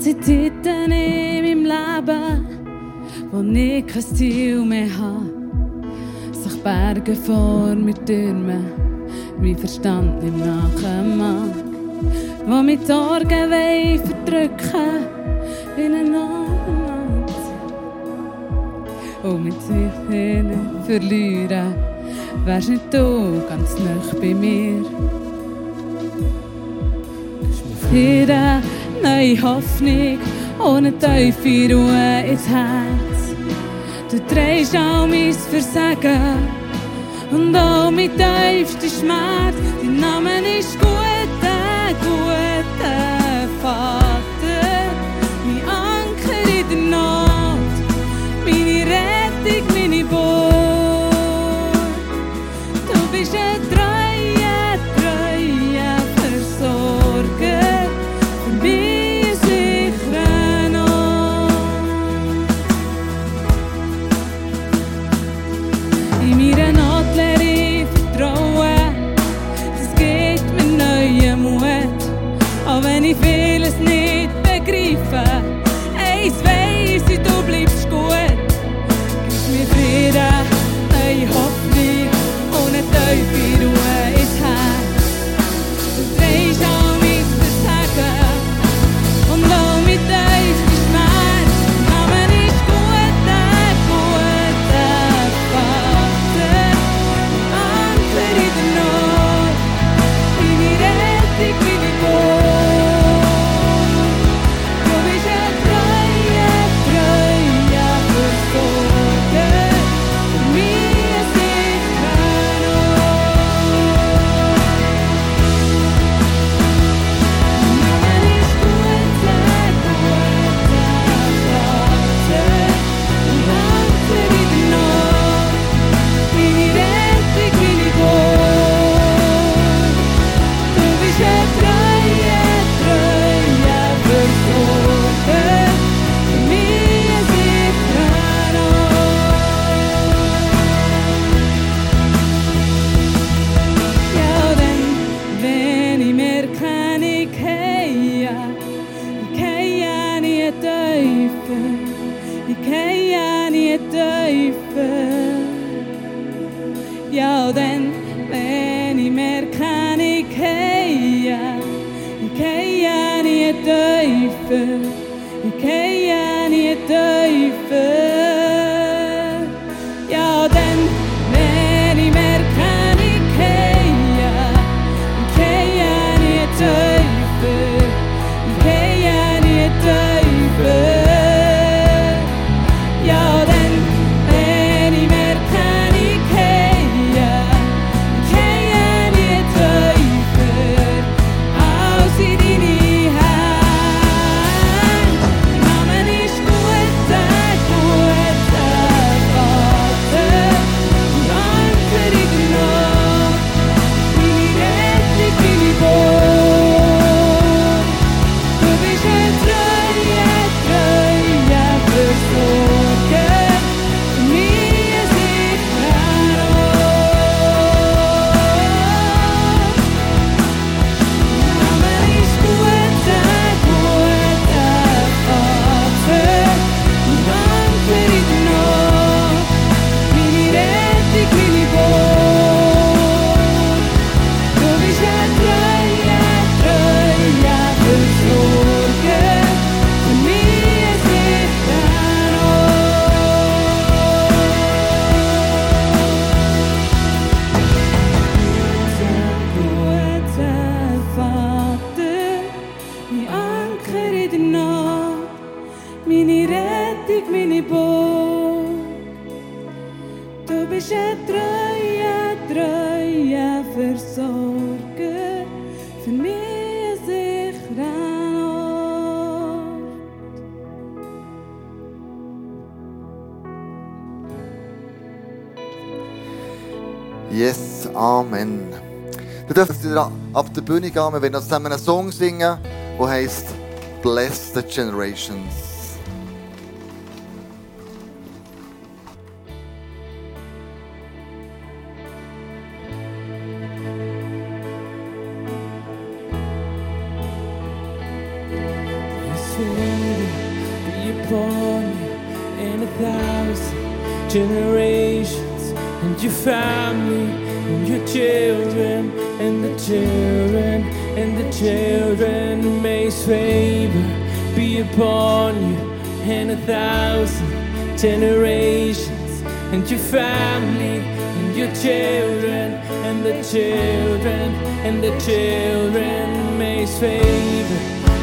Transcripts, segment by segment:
sie zittern in meinem Leben, wo ich kein Ziel mehr habe. Sich Berge vor mir türmen, mein Verstand nimmt nachher wo mich die Sorgen weh verdrücken in einen anderen Und mit sich hin verlieren, wärst nicht du ganz nah bei mir. Hier neue Hoffnung ohne eine tiefe Ruhe ins Herz. Du drehst all mein Versagen und all mein tiefster Schmerz. Dein Name ist Gute, Gute Vater. niet duiven, ik ken je niet duiven. Bühne gehen. Wir werden zusammen einen Song singen, der heißt Bless the Generations. Favor be upon you and a thousand generations and your family and your children and the children and the children. May His favor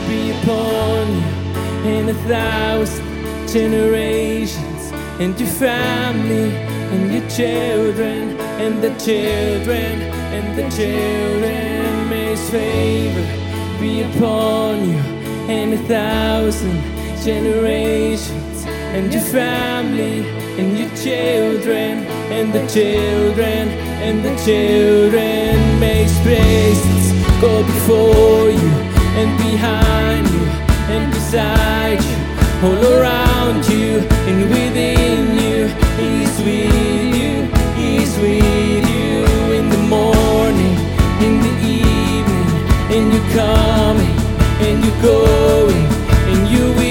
be upon you and a thousand generations and your family and your children and the children and the children. May His favor be upon you and a thousand generations and your family and your children and the children and the children. His presence go before you and behind you and beside you, all around you and within you. He's with you, He's with you in the morning, in the coming and you're going and you're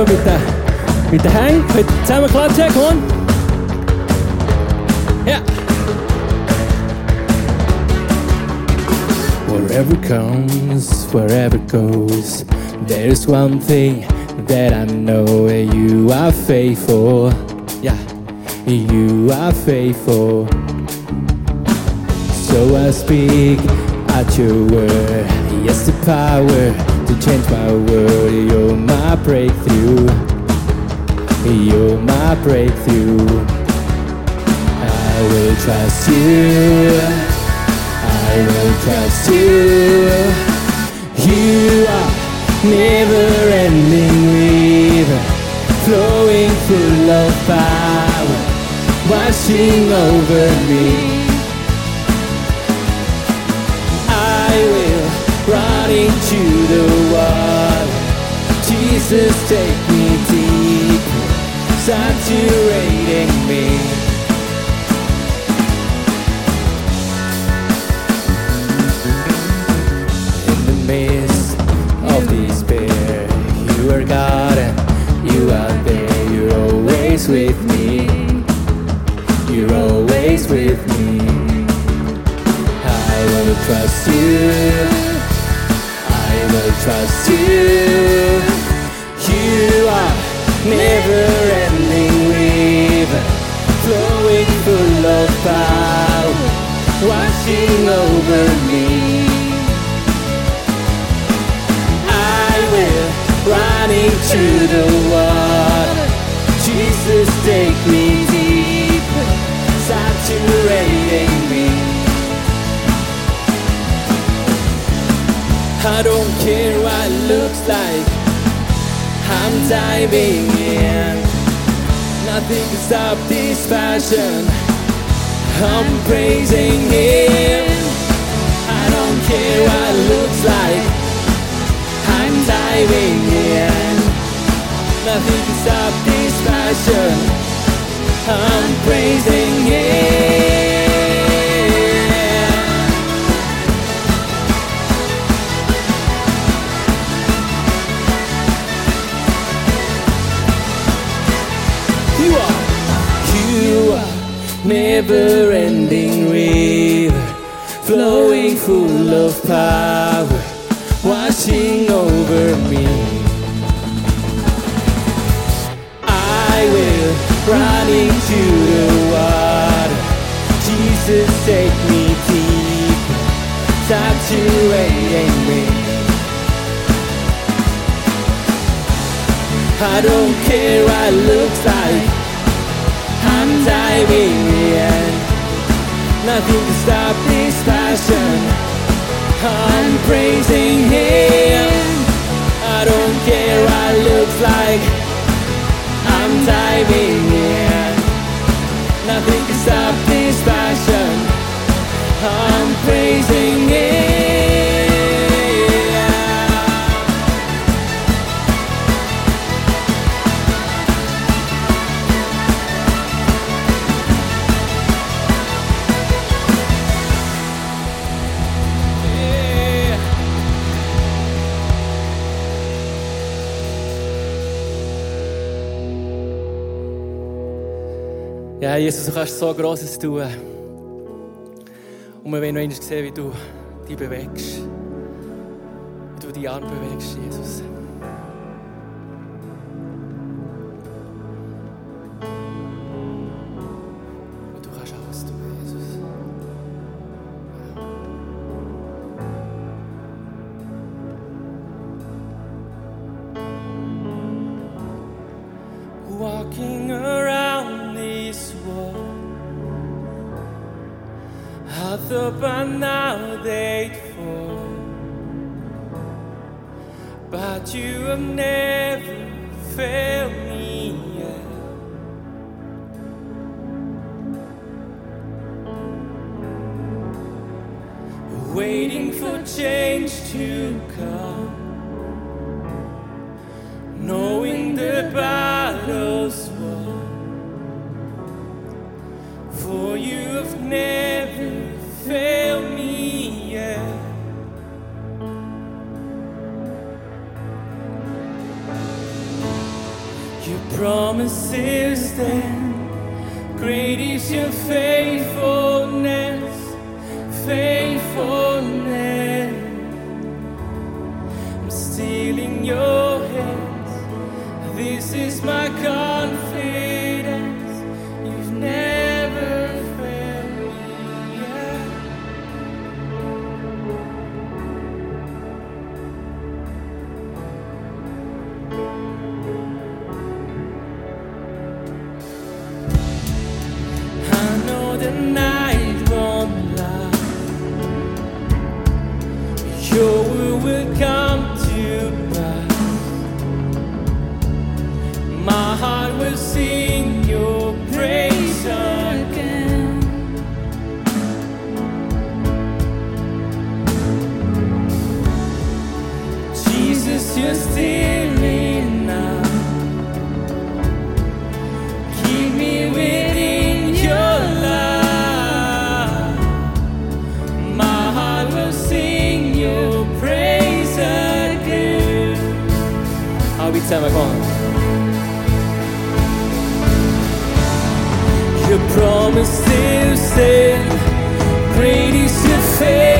Helfen mit den, mit den Hängen? Könnt zusammen klatschen? Komm on. Ja. Wherever comes, wherever goes, there's one thing that I know you are faithful. Yeah, you are faithful. So I speak at your word. Yes, the power to change my world. You're my breakthrough. You're my breakthrough. I will trust you. I will trust you. You are never ending river, flowing full of power, washing over me. Jesus, take me deep, saturating me. In the midst of despair, you are God and you are there. You're always with me. You're always with me. I will trust you. I will trust you. You are never ending river, flowing full of power, washing over me. I will run into the water. Jesus, take me deeper, saturating me. I don't care what it looks like. I'm diving in. Nothing can stop this passion. I'm praising Him. I don't care what it looks like. I'm diving in. Nothing can stop this passion. I'm praising Him. Never ending river, flowing full of power, washing over me. I will run into the water. Jesus, take me deep, saturating me. I don't care what it looks like. I'm diving in. Nothing can stop this passion. I'm praising Him. I don't care what looks like. I'm diving in. Nothing can stop this passion. I'm praising Ja, Jesus, du kannst so Grosses tun. Und wir wollen noch einmal sehen, wie du dich bewegst. Wie du die Arme bewegst, Jesus. Waiting for change to come knowing the battle's won. For you have never failed me yet. Your promises then, great is your faithfulness, faithfulness. This is my confidence. Heart promise still stands. Great is your faithfulness,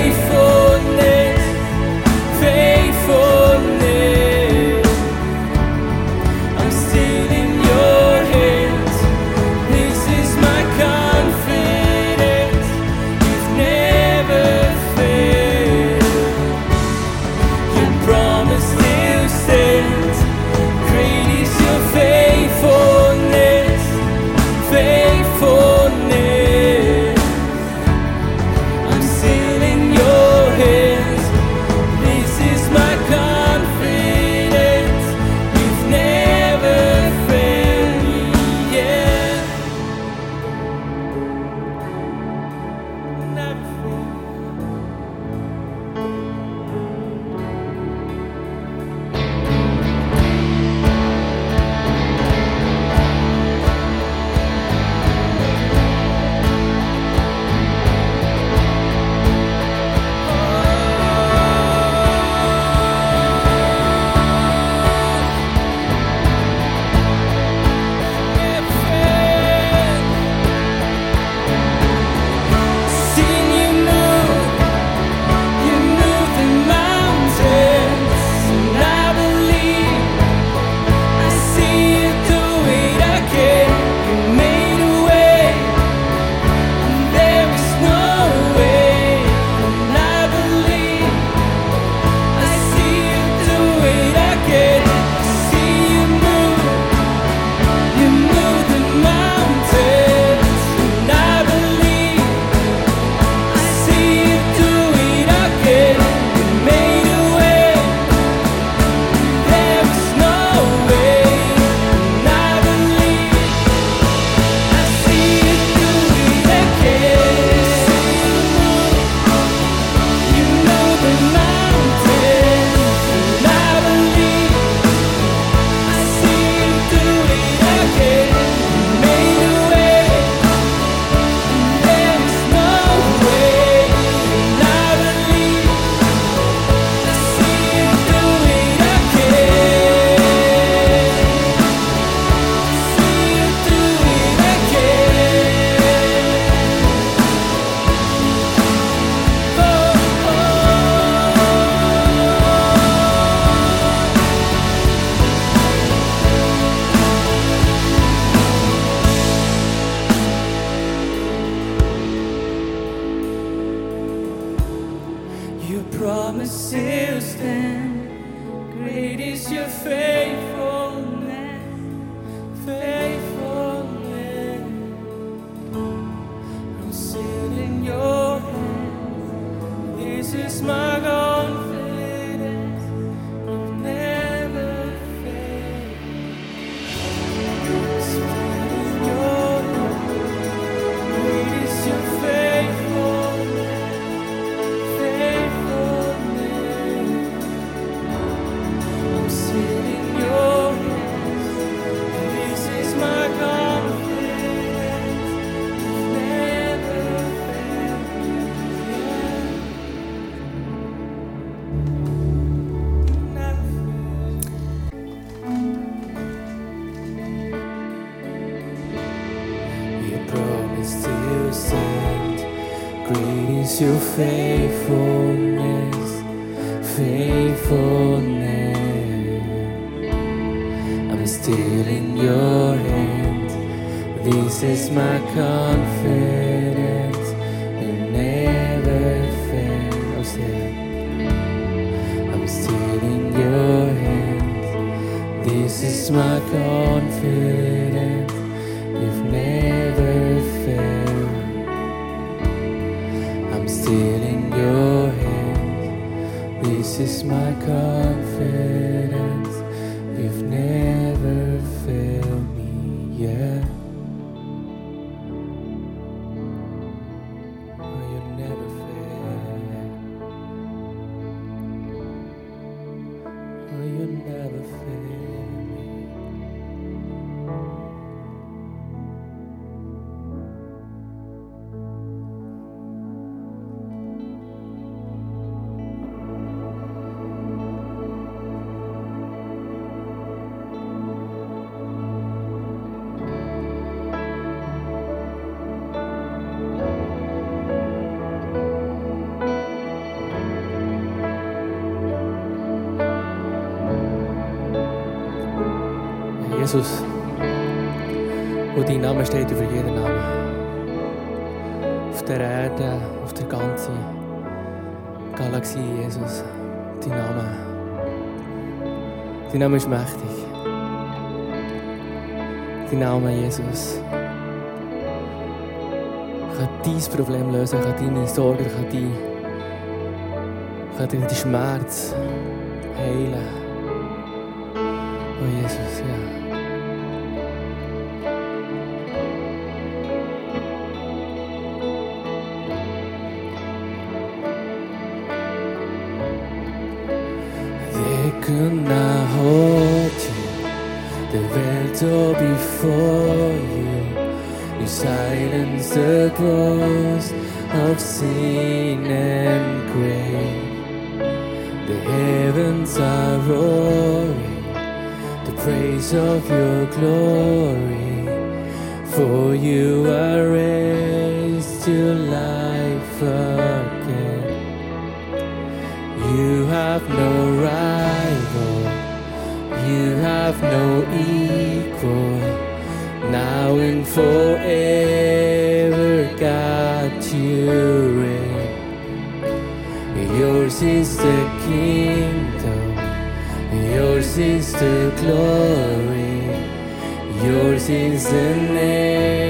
my confidence. Jesus, wo dein Name steht über jeden Namen. Auf der Erde, auf der ganzen Galaxie, Jesus, dein Name. Dein Name ist mächtig. Dein Name, Jesus, kann dein Problem lösen, kann deine Sorgen, kann dein, kann deinen Schmerz heilen. Oh Jesus, ja. Could not hold you, the veil before you. You silence the voice of sin and grave. The heavens are roaring, the praise of your glory. For you are raised to life again. You have no you have no equal. Now and forever, God, you reign. Yours is the kingdom, yours is the glory, yours is the name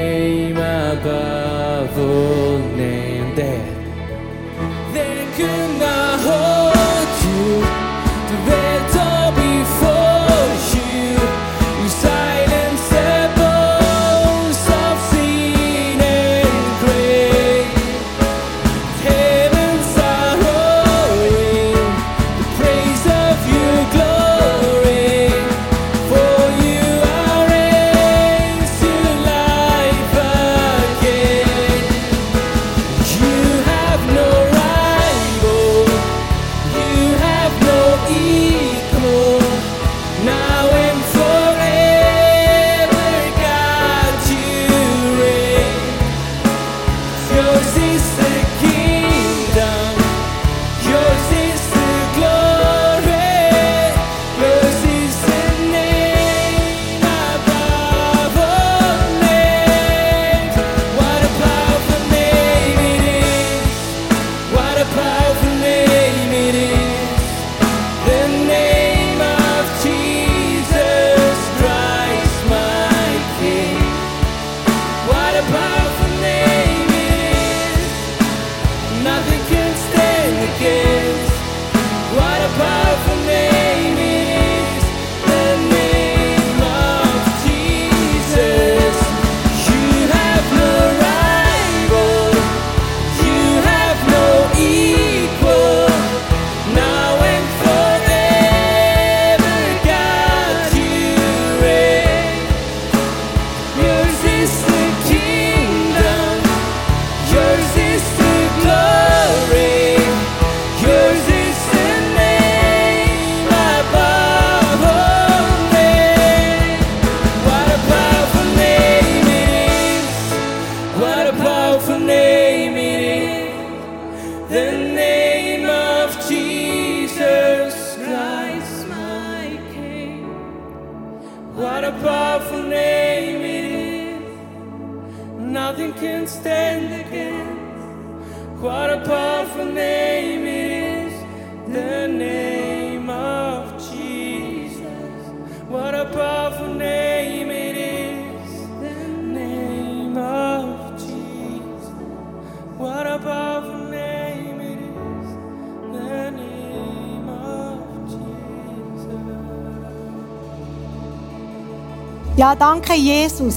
Ja, danke Jesus.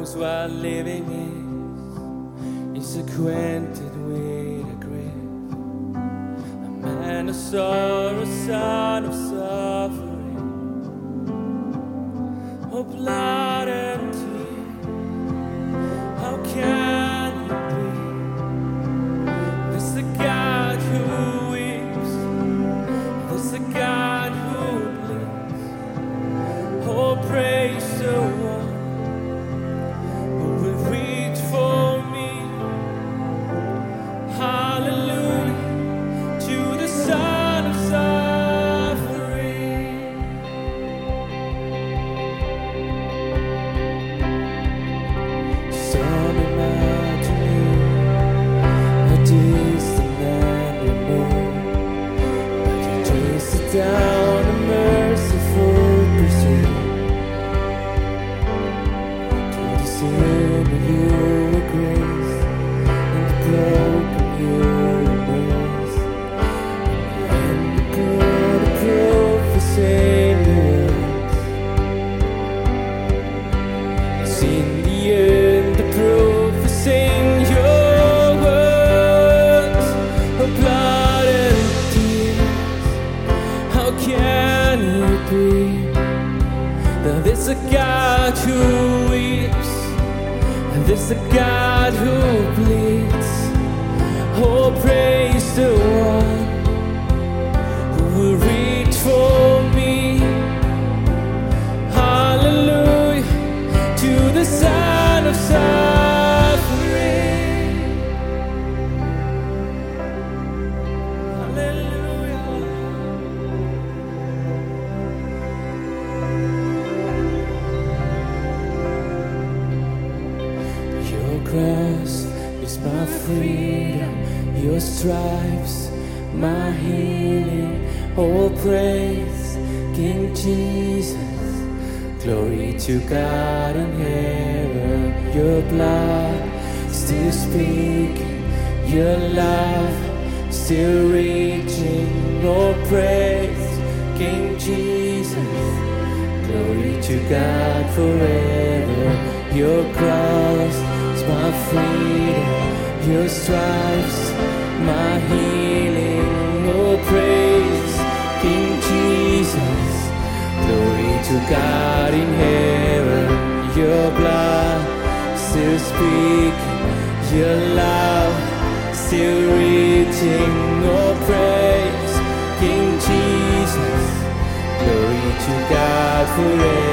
knows what living is, is acquainted with a grave. A man of sorrow, son of suffering, of love. stripes, my healing. Oh, praise King Jesus. Glory to God in heaven. Your blood still speaking, your love still reaching. Oh, praise King Jesus. Glory to God forever. Your cross is my freedom, your stripes my healing. Oh, praise King Jesus. Glory to God in heaven. Your blood still speaking. Your love still reaching. Oh, praise King Jesus. Glory to God forever.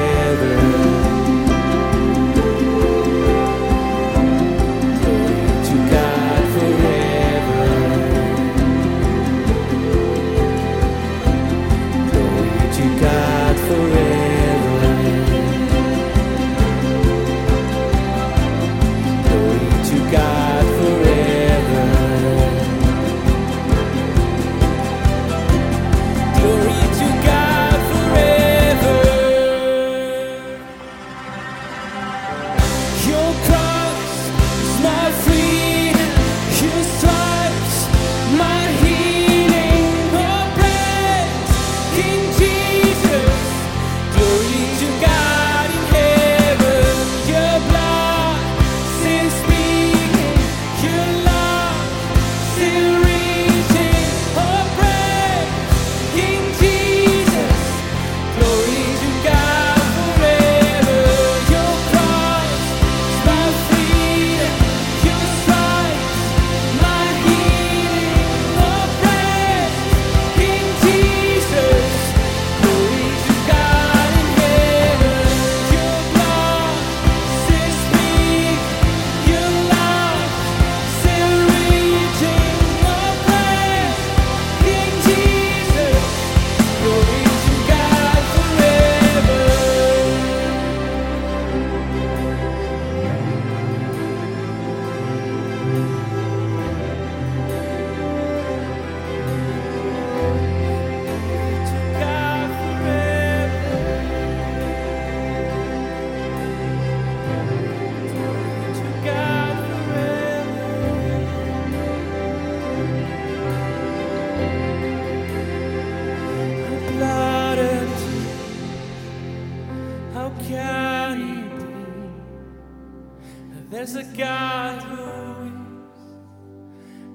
There's a God who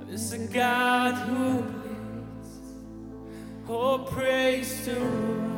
is, there's a God who bleeds. Oh, praise to Him.